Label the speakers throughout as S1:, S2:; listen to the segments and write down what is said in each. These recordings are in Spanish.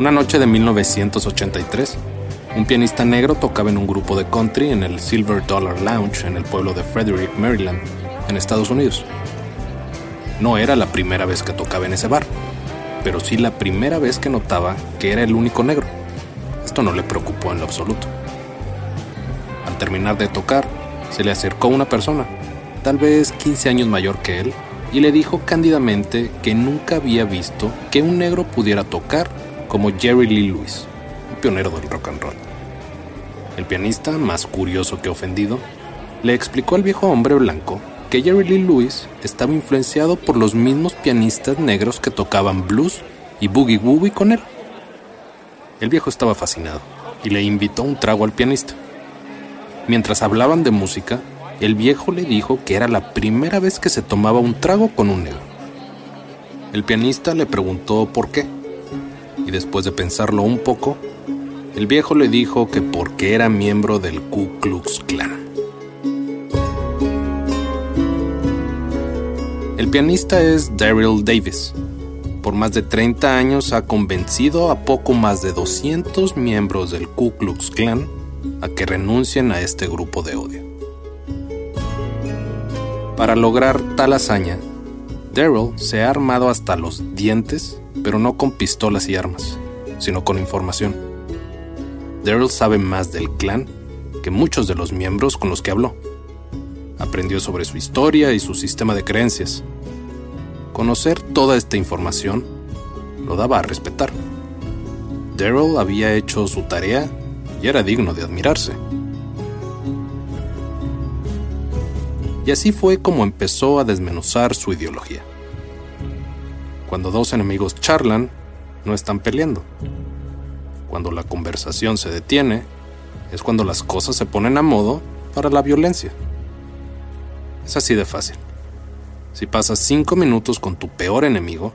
S1: Una noche de 1983, un pianista negro tocaba en un grupo de country en el Silver Dollar Lounge en el pueblo de Frederick, Maryland, en Estados Unidos. No era la primera vez que tocaba en ese bar, pero sí la primera vez que notaba que era el único negro. Esto no le preocupó en lo absoluto. Al terminar de tocar, se le acercó una persona, tal vez 15 años mayor que él, y le dijo cándidamente que nunca había visto que un negro pudiera tocar como Jerry Lee Lewis, un pionero del rock and roll. El pianista, más curioso que ofendido, le explicó al viejo hombre blanco que Jerry Lee Lewis estaba influenciado por los mismos pianistas negros que tocaban blues y boogie woogie con él. El viejo estaba fascinado y le invitó un trago al pianista. Mientras hablaban de música, el viejo le dijo que era la primera vez que se tomaba un trago con un negro. El pianista le preguntó por qué, y después de pensarlo un poco, el viejo le dijo que porque era miembro del Ku Klux Klan. El pianista es Daryl Davis. Por más de 30 años ha convencido a poco más de 200 miembros del Ku Klux Klan a que renuncien a este grupo de odio. Para lograr tal hazaña, Daryl se ha armado hasta los dientes, pero no con pistolas y armas, sino con información. Daryl sabe más del clan que muchos de los miembros con los que habló. Aprendió sobre su historia y su sistema de creencias. Conocer toda esta información lo daba a respetar. Daryl había hecho su tarea y era digno de admirarse. Y así fue como empezó a desmenuzar su ideología. Cuando dos enemigos charlan, no están peleando. Cuando la conversación se detiene, es cuando las cosas se ponen a modo para la violencia. Es así de fácil. Si pasas cinco minutos con tu peor enemigo,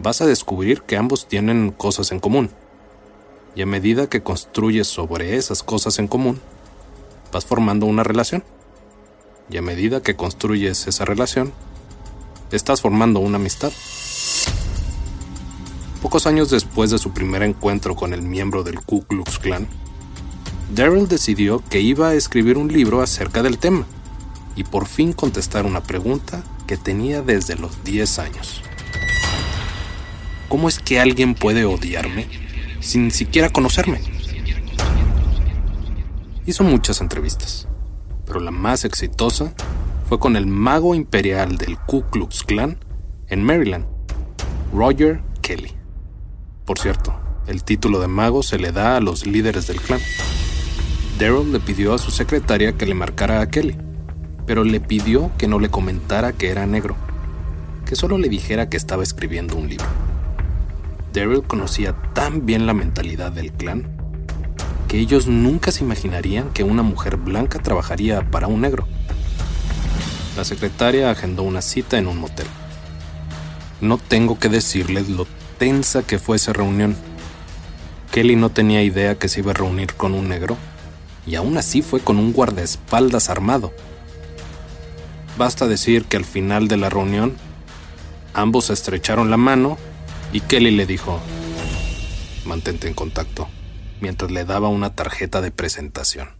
S1: vas a descubrir que ambos tienen cosas en común. Y a medida que construyes sobre esas cosas en común, vas formando una relación. Y a medida que construyes esa relación, estás formando una amistad. Pocos años después de su primer encuentro con el miembro del Ku Klux Klan, Daryl decidió que iba a escribir un libro acerca del tema y por fin contestar una pregunta que tenía desde los 10 años. ¿Cómo es que alguien puede odiarme sin siquiera conocerme? Hizo muchas entrevistas, pero la más exitosa fue con el mago imperial del Ku Klux Klan en Maryland, Roger Kelly. Por cierto, el título de mago se le da a los líderes del clan. Daryl le pidió a su secretaria que le marcara a Kelly, pero le pidió que no le comentara que era negro, que solo le dijera que estaba escribiendo un libro. Daryl conocía tan bien la mentalidad del clan que ellos nunca se imaginarían que una mujer blanca trabajaría para un negro. La secretaria agendó una cita en un motel. No tengo que decirles lo tensa que fue esa reunión. Kelly no tenía idea que se iba a reunir con un negro, y aún así fue con un guardaespaldas armado. Basta decir que al final de la reunión, ambos estrecharon la mano y Kelly le dijo, mantente en contacto, mientras le daba una tarjeta de presentación.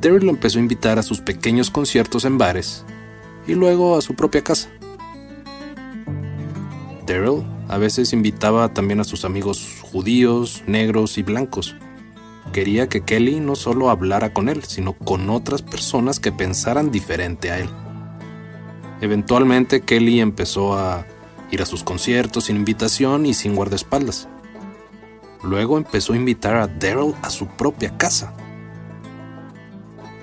S1: Daryl lo empezó a invitar a sus pequeños conciertos en bares y luego a su propia casa. Daryl a veces invitaba también a sus amigos judíos, negros y blancos. Quería que Kelly no solo hablara con él, sino con otras personas que pensaran diferente a él. Eventualmente Kelly empezó a ir a sus conciertos sin invitación y sin guardaespaldas. Luego empezó a invitar a Daryl a su propia casa.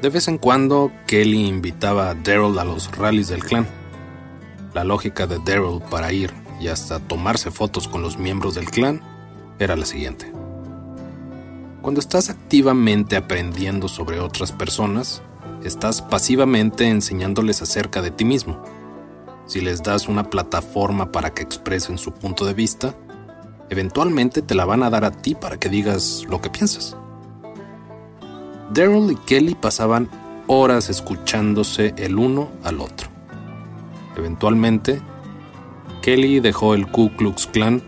S1: De vez en cuando, Kelly invitaba a Daryl a los rallies del clan. La lógica de Daryl para ir y hasta tomarse fotos con los miembros del clan era la siguiente. Cuando estás activamente aprendiendo sobre otras personas, estás pasivamente enseñándoles acerca de ti mismo. Si les das una plataforma para que expresen su punto de vista, eventualmente te la van a dar a ti para que digas lo que piensas. Daryl y Kelly pasaban horas escuchándose el uno al otro. Eventualmente, Kelly dejó el Ku Klux Klan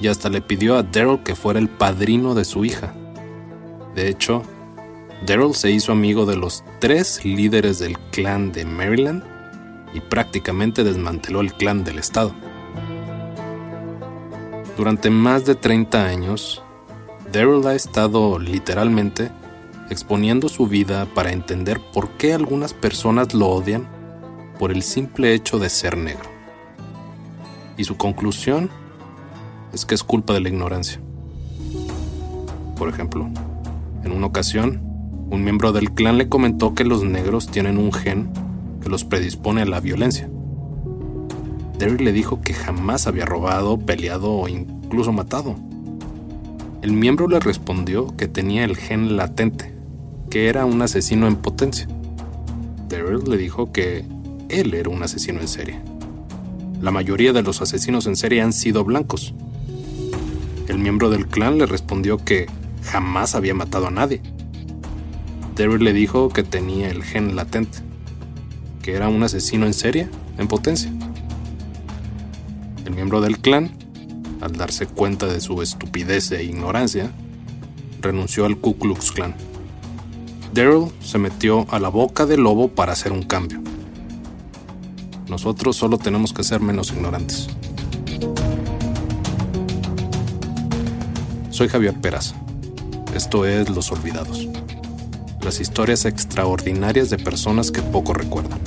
S1: y hasta le pidió a Daryl que fuera el padrino de su hija. De hecho, Daryl se hizo amigo de los tres líderes del clan de Maryland y prácticamente desmanteló el clan del estado. Durante más de 30 años, Daryl ha estado literalmente exponiendo su vida para entender por qué algunas personas lo odian por el simple hecho de ser negro. Y su conclusión es que es culpa de la ignorancia. Por ejemplo, en una ocasión, un miembro del clan le comentó que los negros tienen un gen que los predispone a la violencia. Derry le dijo que jamás había robado, peleado o incluso matado. El miembro le respondió que tenía el gen latente, que era un asesino en potencia. Daryl le dijo que él era un asesino en serie. La mayoría de los asesinos en serie han sido blancos. El miembro del clan le respondió que jamás había matado a nadie. Daryl le dijo que tenía el gen latente, que era un asesino en serie en potencia. El miembro del clan, al darse cuenta de su estupidez e ignorancia, renunció al Ku Klux Klan. Daryl se metió a la boca del lobo para hacer un cambio. Nosotros solo tenemos que ser menos ignorantes. Soy Javier Peraza. Esto es Los Olvidados. Las historias extraordinarias de personas que poco recuerdan.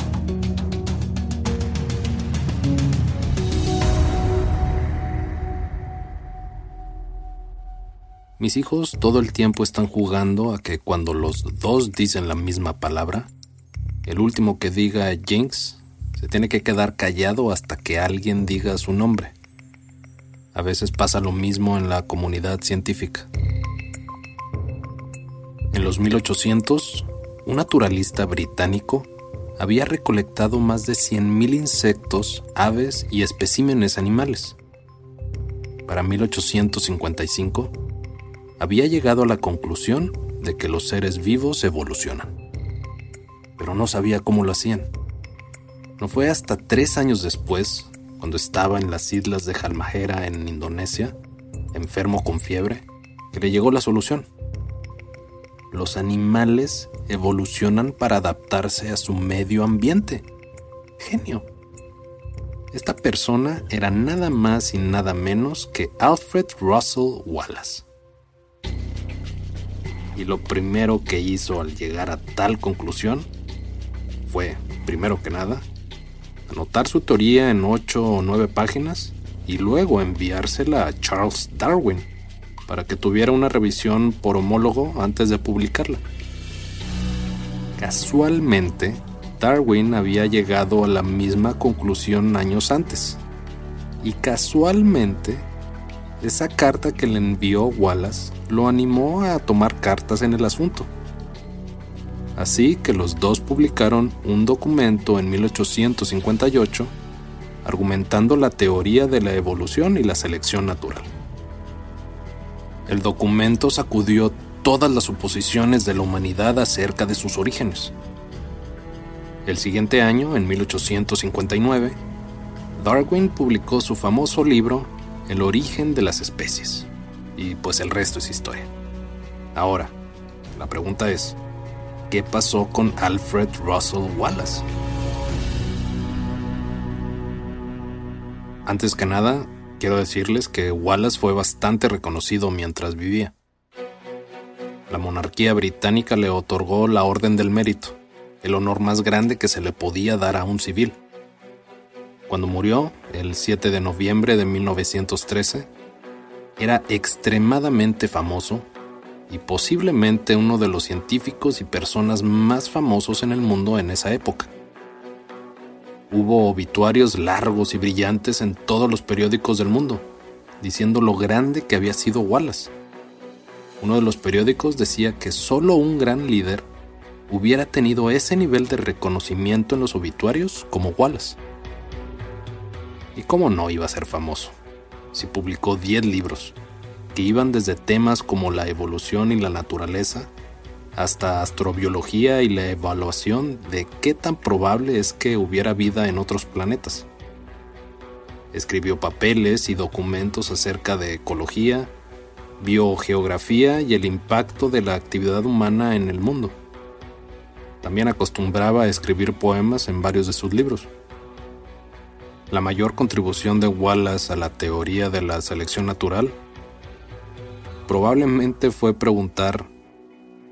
S1: Mis hijos todo el tiempo están jugando a que cuando los dos dicen la misma palabra, el último que diga Jinx se tiene que quedar callado hasta que alguien diga su nombre. A veces pasa lo mismo en la comunidad científica. En los 1800, un naturalista británico había recolectado más de 100.000 insectos, aves y especímenes animales. Para 1855, había llegado a la conclusión de que los seres vivos evolucionan. Pero no sabía cómo lo hacían. No fue hasta tres años después, cuando estaba en las islas de Halmahera en Indonesia, enfermo con fiebre, que le llegó la solución. Los animales evolucionan para adaptarse a su medio ambiente. Genio. Esta persona era nada más y nada menos que Alfred Russell Wallace y lo primero que hizo al llegar a tal conclusión fue, primero que nada, anotar su teoría en ocho o nueve páginas y luego enviársela a Charles Darwin para que tuviera una revisión por homólogo antes de publicarla. Casualmente, Darwin había llegado a la misma conclusión años antes. Y casualmente, esa carta que le envió Wallace lo animó a tomar cartas en el asunto. Así que los dos publicaron un documento en 1858 argumentando la teoría de la evolución y la selección natural. El documento sacudió todas las suposiciones de la humanidad acerca de sus orígenes. El siguiente año, en 1859, Darwin publicó su famoso libro el origen de las especies. Y pues el resto es historia. Ahora, la pregunta es, ¿qué pasó con Alfred Russell Wallace? Antes que nada, quiero decirles que Wallace fue bastante reconocido mientras vivía. La monarquía británica le otorgó la Orden del Mérito, el honor más grande que se le podía dar a un civil. Cuando murió, el 7 de noviembre de 1913, era extremadamente famoso y posiblemente uno de los científicos y personas más famosos en el mundo en esa época. Hubo obituarios largos y brillantes en todos los periódicos del mundo, diciendo lo grande que había sido Wallace. Uno de los periódicos decía que solo un gran líder hubiera tenido ese nivel de reconocimiento en los obituarios como Wallace. ¿Y cómo no iba a ser famoso? Si publicó 10 libros, que iban desde temas como la evolución y la naturaleza, hasta astrobiología y la evaluación de qué tan probable es que hubiera vida en otros planetas. Escribió papeles y documentos acerca de ecología, biogeografía y el impacto de la actividad humana en el mundo. También acostumbraba a escribir poemas en varios de sus libros. La mayor contribución de Wallace a la teoría de la selección natural probablemente fue preguntar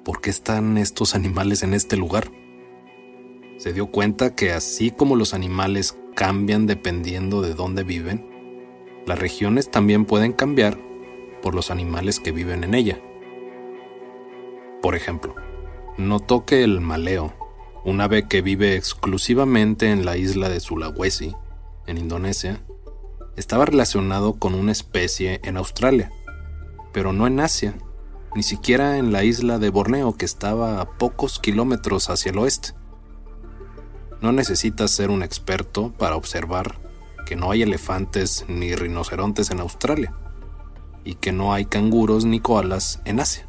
S1: ¿por qué están estos animales en este lugar? Se dio cuenta que así como los animales cambian dependiendo de dónde viven, las regiones también pueden cambiar por los animales que viven en ella. Por ejemplo, notó que el maleo, un ave que vive exclusivamente en la isla de Sulawesi, en Indonesia, estaba relacionado con una especie en Australia, pero no en Asia, ni siquiera en la isla de Borneo que estaba a pocos kilómetros hacia el oeste. No necesitas ser un experto para observar que no hay elefantes ni rinocerontes en Australia y que no hay canguros ni koalas en Asia.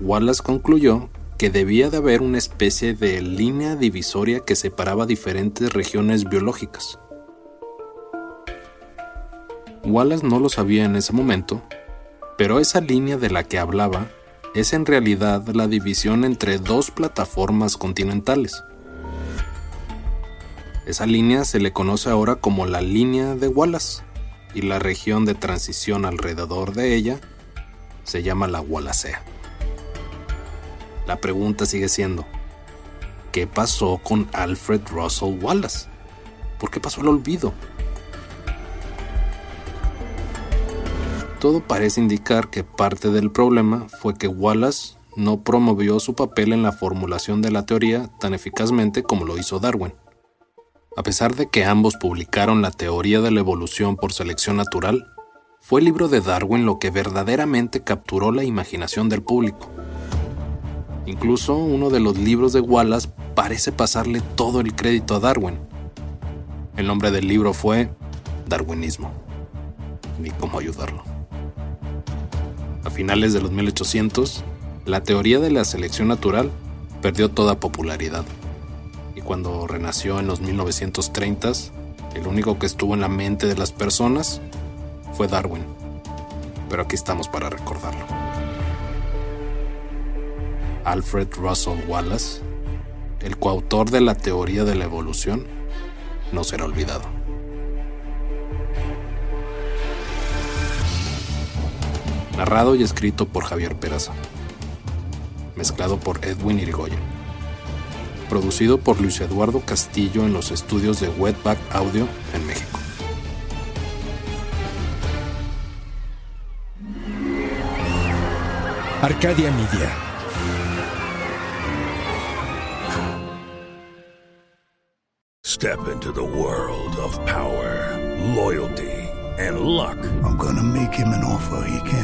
S1: Wallace concluyó que debía de haber una especie de línea divisoria que separaba diferentes regiones biológicas. Wallace no lo sabía en ese momento, pero esa línea de la que hablaba es en realidad la división entre dos plataformas continentales. Esa línea se le conoce ahora como la línea de Wallace y la región de transición alrededor de ella se llama la Wallacea. La pregunta sigue siendo, ¿qué pasó con Alfred Russell Wallace? ¿Por qué pasó al olvido? Todo parece indicar que parte del problema fue que Wallace no promovió su papel en la formulación de la teoría tan eficazmente como lo hizo Darwin. A pesar de que ambos publicaron la teoría de la evolución por selección natural, fue el libro de Darwin lo que verdaderamente capturó la imaginación del público. Incluso uno de los libros de Wallace parece pasarle todo el crédito a Darwin. El nombre del libro fue Darwinismo. Ni cómo ayudarlo. A finales de los 1800, la teoría de la selección natural perdió toda popularidad y cuando renació en los 1930s, el único que estuvo en la mente de las personas fue Darwin. Pero aquí estamos para recordarlo. Alfred Russell Wallace, el coautor de la teoría de la evolución, no será olvidado. Narrado y escrito por Javier Peraza. Mezclado por Edwin Irigoyen producido por Luis Eduardo Castillo en los estudios de Wetback Audio en México.
S2: Arcadia Media.
S3: Step into the world of power, loyalty, and luck.
S4: I'm gonna make him an offer he can't.